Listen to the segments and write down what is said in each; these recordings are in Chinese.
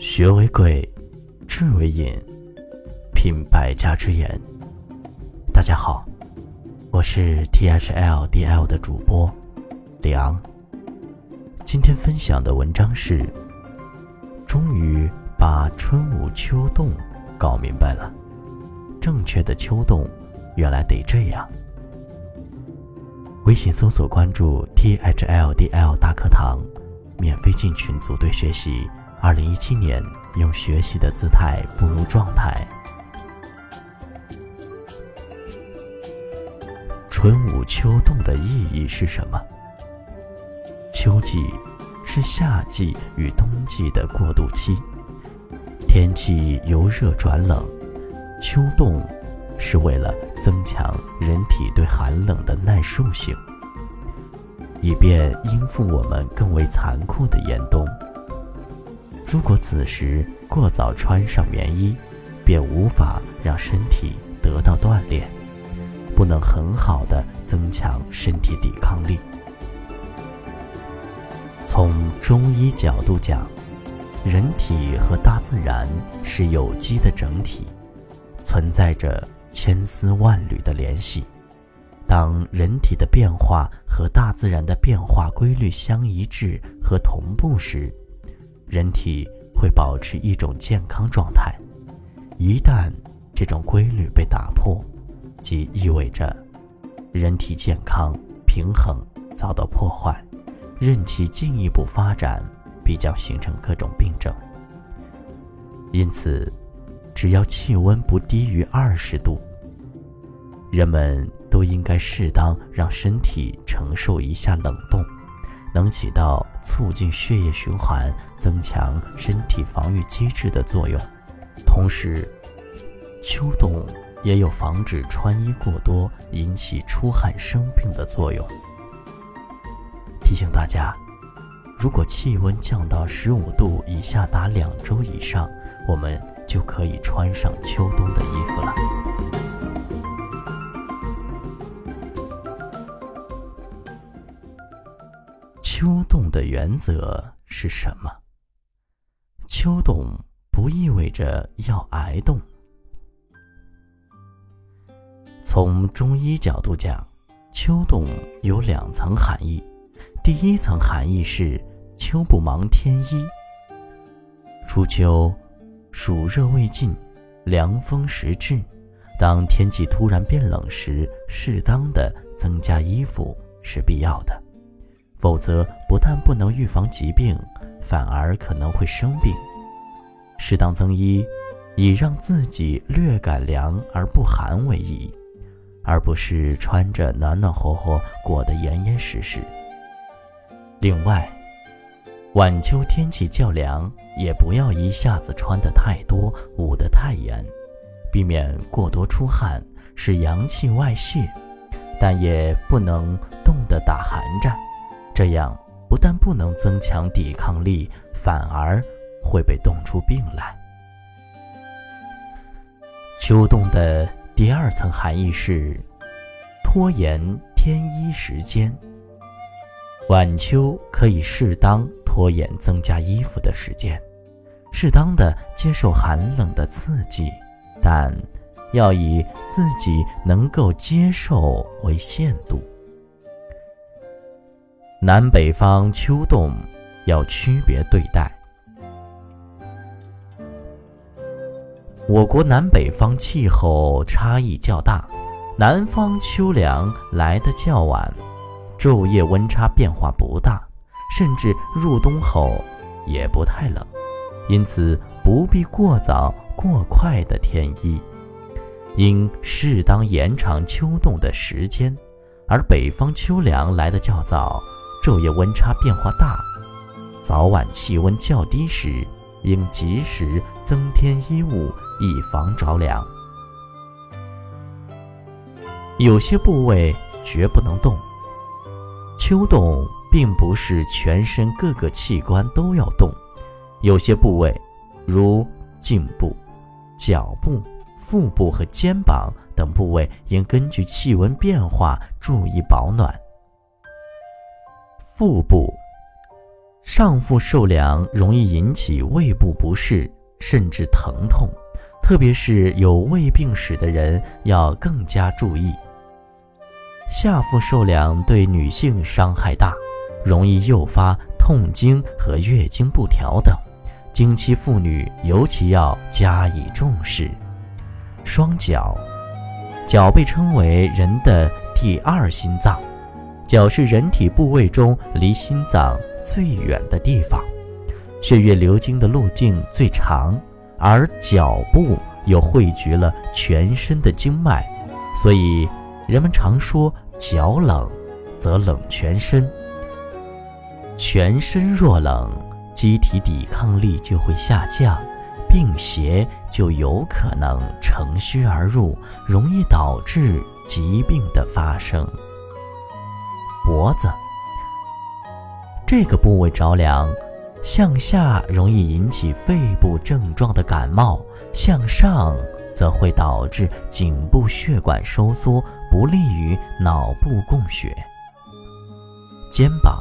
学为贵，智为引，品百家之言。大家好，我是 T H L D L 的主播梁。今天分享的文章是：终于把春捂秋冻搞明白了。正确的秋冻，原来得这样。微信搜索关注 T H L D L 大课堂，免费进群组队学习。二零一七年，用学习的姿态步入状态。春捂秋冻的意义是什么？秋季是夏季与冬季的过渡期，天气由热转冷；秋冻是为了增强人体对寒冷的耐受性，以便应付我们更为残酷的严冬。如果此时过早穿上棉衣，便无法让身体得到锻炼，不能很好的增强身体抵抗力。从中医角度讲，人体和大自然是有机的整体，存在着千丝万缕的联系。当人体的变化和大自然的变化规律相一致和同步时，人体会保持一种健康状态，一旦这种规律被打破，即意味着人体健康平衡遭到破坏，任其进一步发展，必将形成各种病症。因此，只要气温不低于二十度，人们都应该适当让身体承受一下冷冻。能起到促进血液循环、增强身体防御机制的作用，同时，秋冬也有防止穿衣过多引起出汗生病的作用。提醒大家，如果气温降到十五度以下达两周以上，我们就可以穿上秋冬的衣服了。秋冻的原则是什么？秋冻不意味着要挨冻。从中医角度讲，秋冻有两层含义。第一层含义是秋不忙添衣。初秋，暑热未尽，凉风时至，当天气突然变冷时，适当的增加衣服是必要的。否则，不但不能预防疾病，反而可能会生病。适当增衣，以让自己略感凉而不寒为宜，而不是穿着暖暖和和裹得严严实实。另外，晚秋天气较凉，也不要一下子穿得太多，捂得太严，避免过多出汗，使阳气外泄，但也不能冻得打寒战。这样不但不能增强抵抗力，反而会被冻出病来。秋冻的第二层含义是拖延添衣时间。晚秋可以适当拖延增加衣服的时间，适当的接受寒冷的刺激，但要以自己能够接受为限度。南北方秋冻要区别对待。我国南北方气候差异较大，南方秋凉来得较晚，昼夜温差变化不大，甚至入冬后也不太冷，因此不必过早过快的添衣，应适当延长秋冻的时间。而北方秋凉来得较早。昼夜温差变化大，早晚气温较低时，应及时增添衣物，以防着凉。有些部位绝不能动。秋冻并不是全身各个器官都要动，有些部位，如颈部、脚部、腹部和肩膀等部位，应根据气温变化注意保暖。腹部上腹受凉容易引起胃部不适，甚至疼痛，特别是有胃病史的人要更加注意。下腹受凉对女性伤害大，容易诱发痛经和月经不调等，经期妇女尤其要加以重视。双脚，脚被称为人的第二心脏，脚是人体部位中离心脏。最远的地方，血液流经的路径最长，而脚部又汇聚了全身的经脉，所以人们常说脚冷，则冷全身。全身若冷，机体抵抗力就会下降，病邪就有可能乘虚而入，容易导致疾病的发生。脖子。这个部位着凉，向下容易引起肺部症状的感冒，向上则会导致颈部血管收缩，不利于脑部供血。肩膀、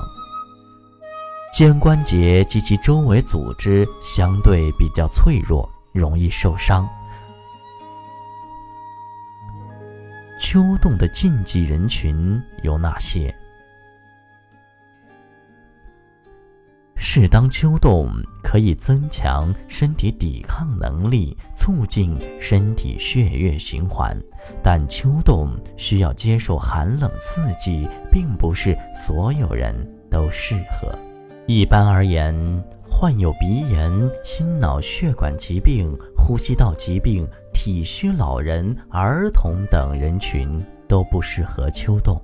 肩关节及其周围组织相对比较脆弱，容易受伤。秋冻的禁忌人群有哪些？适当秋冻可以增强身体抵抗能力，促进身体血液循环，但秋冻需要接受寒冷刺激，并不是所有人都适合。一般而言，患有鼻炎、心脑血管疾病、呼吸道疾病、体虚老人、儿童等人群都不适合秋冻。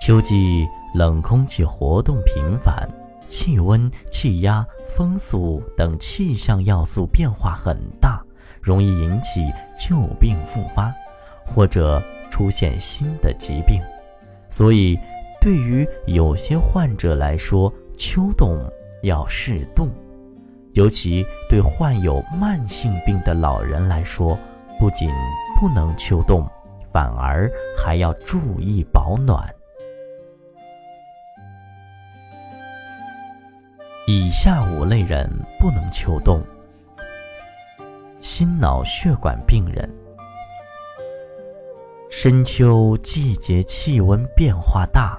秋季冷空气活动频繁。气温、气压、风速等气象要素变化很大，容易引起旧病复发，或者出现新的疾病。所以，对于有些患者来说，秋冻要适度；尤其对患有慢性病的老人来说，不仅不能秋冻，反而还要注意保暖。以下五类人不能秋冻：心脑血管病人。深秋季节气温变化大，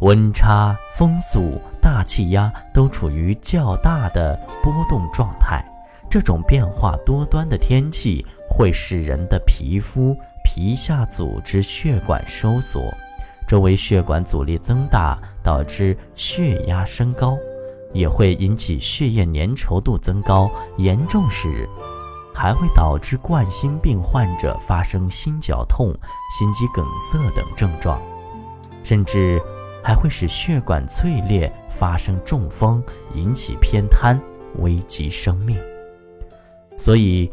温差、风速、大气压都处于较大的波动状态。这种变化多端的天气会使人的皮肤、皮下组织、血管收缩，周围血管阻力增大，导致血压升高。也会引起血液粘稠度增高，严重时还会导致冠心病患者发生心绞痛、心肌梗塞等症状，甚至还会使血管脆裂、发生中风、引起偏瘫，危及生命。所以，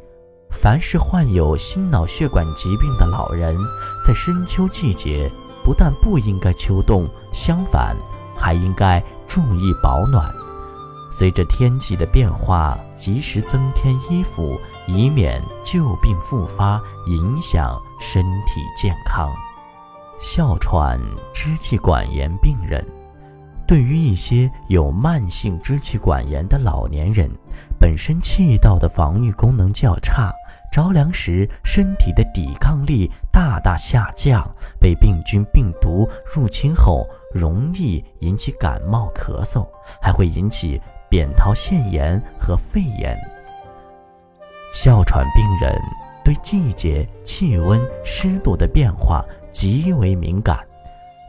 凡是患有心脑血管疾病的老人，在深秋季节不但不应该秋冻，相反还应该注意保暖。随着天气的变化，及时增添衣服，以免旧病复发，影响身体健康。哮喘、支气管炎病人，对于一些有慢性支气管炎的老年人，本身气道的防御功能较差，着凉时身体的抵抗力大大下降，被病菌、病毒入侵后，容易引起感冒、咳嗽，还会引起。扁桃腺炎和肺炎，哮喘病人对季节、气温、湿度的变化极为敏感，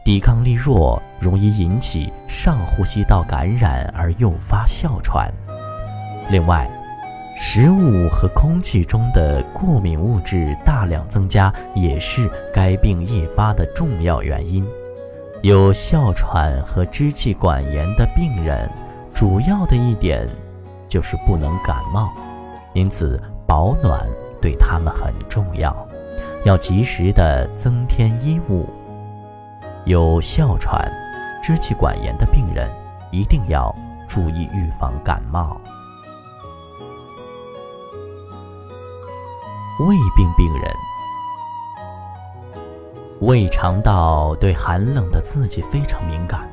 抵抗力弱，容易引起上呼吸道感染而诱发哮喘。另外，食物和空气中的过敏物质大量增加，也是该病易发的重要原因。有哮喘和支气管炎的病人。主要的一点就是不能感冒，因此保暖对他们很重要，要及时的增添衣物。有哮喘、支气管炎的病人一定要注意预防感冒。胃病病人，胃肠道对寒冷的刺激非常敏感。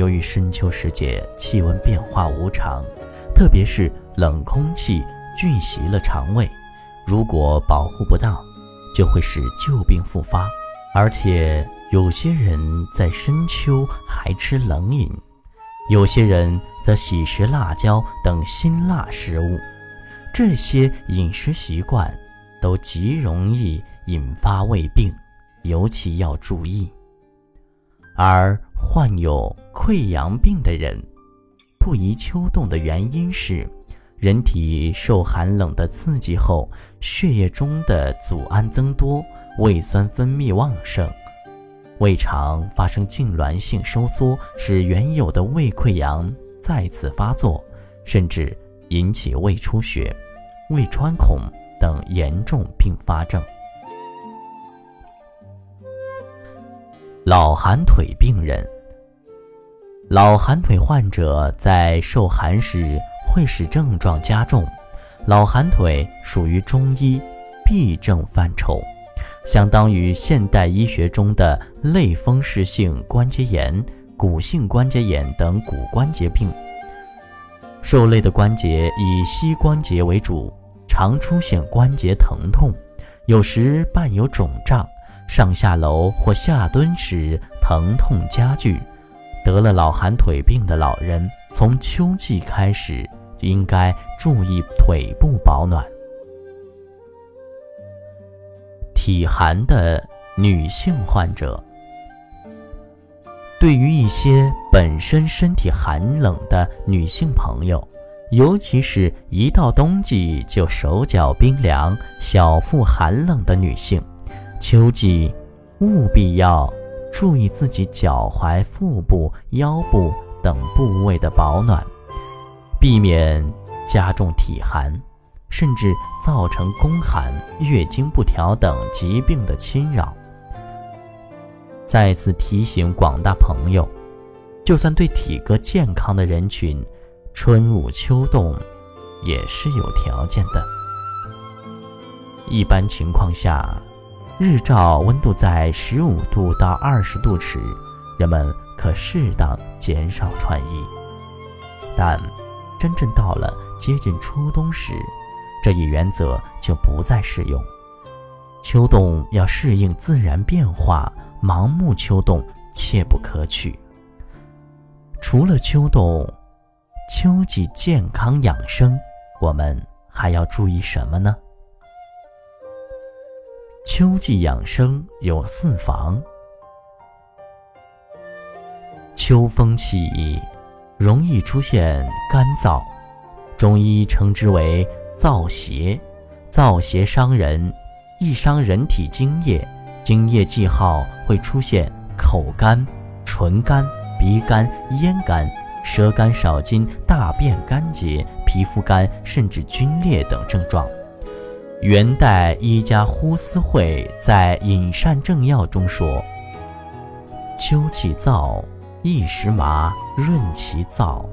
由于深秋时节气温变化无常，特别是冷空气聚袭了肠胃，如果保护不当，就会使旧病复发。而且有些人在深秋还吃冷饮，有些人则喜食辣椒等辛辣食物，这些饮食习惯都极容易引发胃病，尤其要注意。而患有溃疡病的人不宜秋冻的原因是，人体受寒冷的刺激后，血液中的组胺增多，胃酸分泌旺盛，胃肠发生痉挛性收缩，使原有的胃溃疡再次发作，甚至引起胃出血、胃穿孔等严重并发症。老寒腿病人。老寒腿患者在受寒时会使症状加重。老寒腿属于中医痹症范畴，相当于现代医学中的类风湿性关节炎、骨性关节炎等骨关节病。受累的关节以膝关节为主，常出现关节疼痛，有时伴有肿胀，上下楼或下蹲时疼痛加剧。得了老寒腿病的老人，从秋季开始应该注意腿部保暖。体寒的女性患者，对于一些本身身体寒冷的女性朋友，尤其是一到冬季就手脚冰凉、小腹寒冷的女性，秋季务必要。注意自己脚踝、腹部、腰部等部位的保暖，避免加重体寒，甚至造成宫寒、月经不调等疾病的侵扰。再次提醒广大朋友，就算对体格健康的人群，春捂秋冻也是有条件的。一般情况下。日照温度在十五度到二十度时，人们可适当减少穿衣。但真正到了接近初冬时，这一原则就不再适用。秋冻要适应自然变化，盲目秋冻切不可取。除了秋冻，秋季健康养生，我们还要注意什么呢？秋季养生有四防：秋风起，容易出现干燥，中医称之为燥邪。燥邪伤人，易伤人体津液，津液既耗，会出现口干、唇干、鼻干、咽干、舌干少津、大便干结、皮肤干，甚至皲裂等症状。元代医家呼思慧在《饮膳正要》中说：“秋气燥，一时麻，润其燥。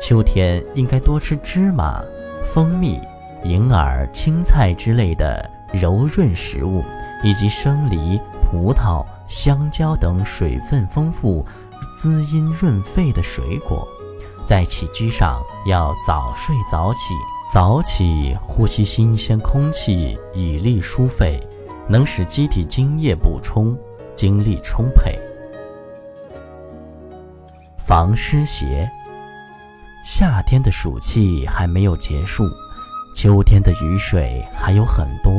秋天应该多吃芝麻、蜂蜜、银耳、青菜之类的柔润食物，以及生梨、葡萄、香蕉等水分丰富、滋阴润肺的水果。在起居上要早睡早起。”早起呼吸新鲜空气，以利疏肺，能使机体津液补充，精力充沛。防湿邪。夏天的暑气还没有结束，秋天的雨水还有很多，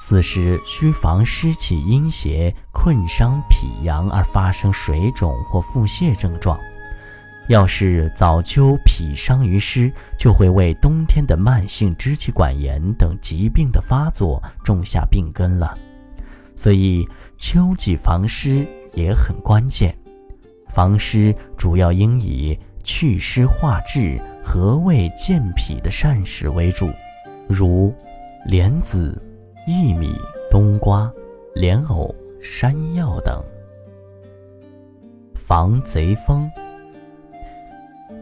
此时需防湿气阴邪困伤脾阳而发生水肿或腹泻症状。要是早秋脾伤于湿，就会为冬天的慢性支气管炎等疾病的发作种下病根了。所以秋季防湿也很关键。防湿主要应以祛湿化滞、和胃健脾的膳食为主，如莲子、薏米、冬瓜、莲藕、山药等。防贼风。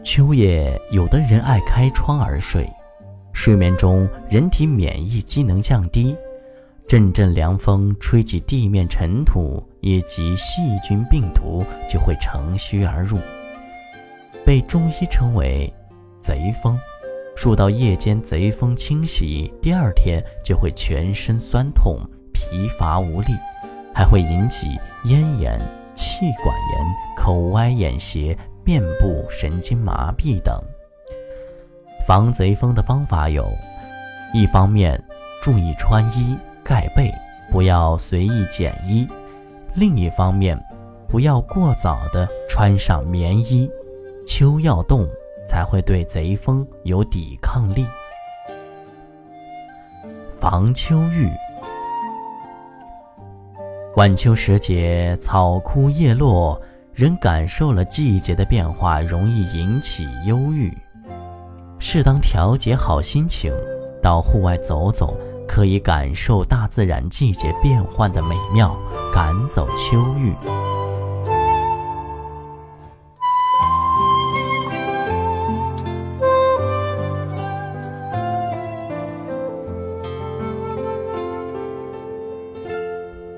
秋夜，有的人爱开窗而睡，睡眠中人体免疫机能降低，阵阵凉风吹起地面尘土以及细菌病毒，就会乘虚而入，被中医称为“贼风”。受到夜间贼风侵袭，第二天就会全身酸痛、疲乏无力，还会引起咽炎、气管炎、口歪眼斜、面部神经麻痹等。防贼风的方法有：一方面注意穿衣盖被，不要随意减衣；另一方面，不要过早的穿上棉衣。秋要冻。才会对贼风有抵抗力。防秋雨。晚秋时节，草枯叶落，人感受了季节的变化，容易引起忧郁。适当调节好心情，到户外走走，可以感受大自然季节变换的美妙，赶走秋郁。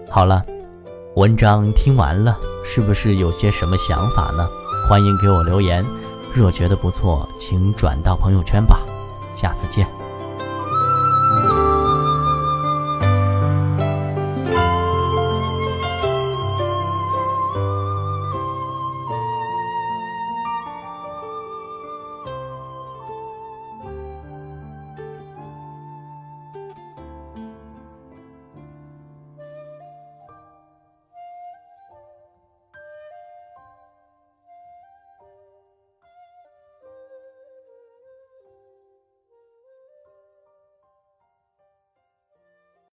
好了，文章听完了，是不是有些什么想法呢？欢迎给我留言。若觉得不错，请转到朋友圈吧。下次见。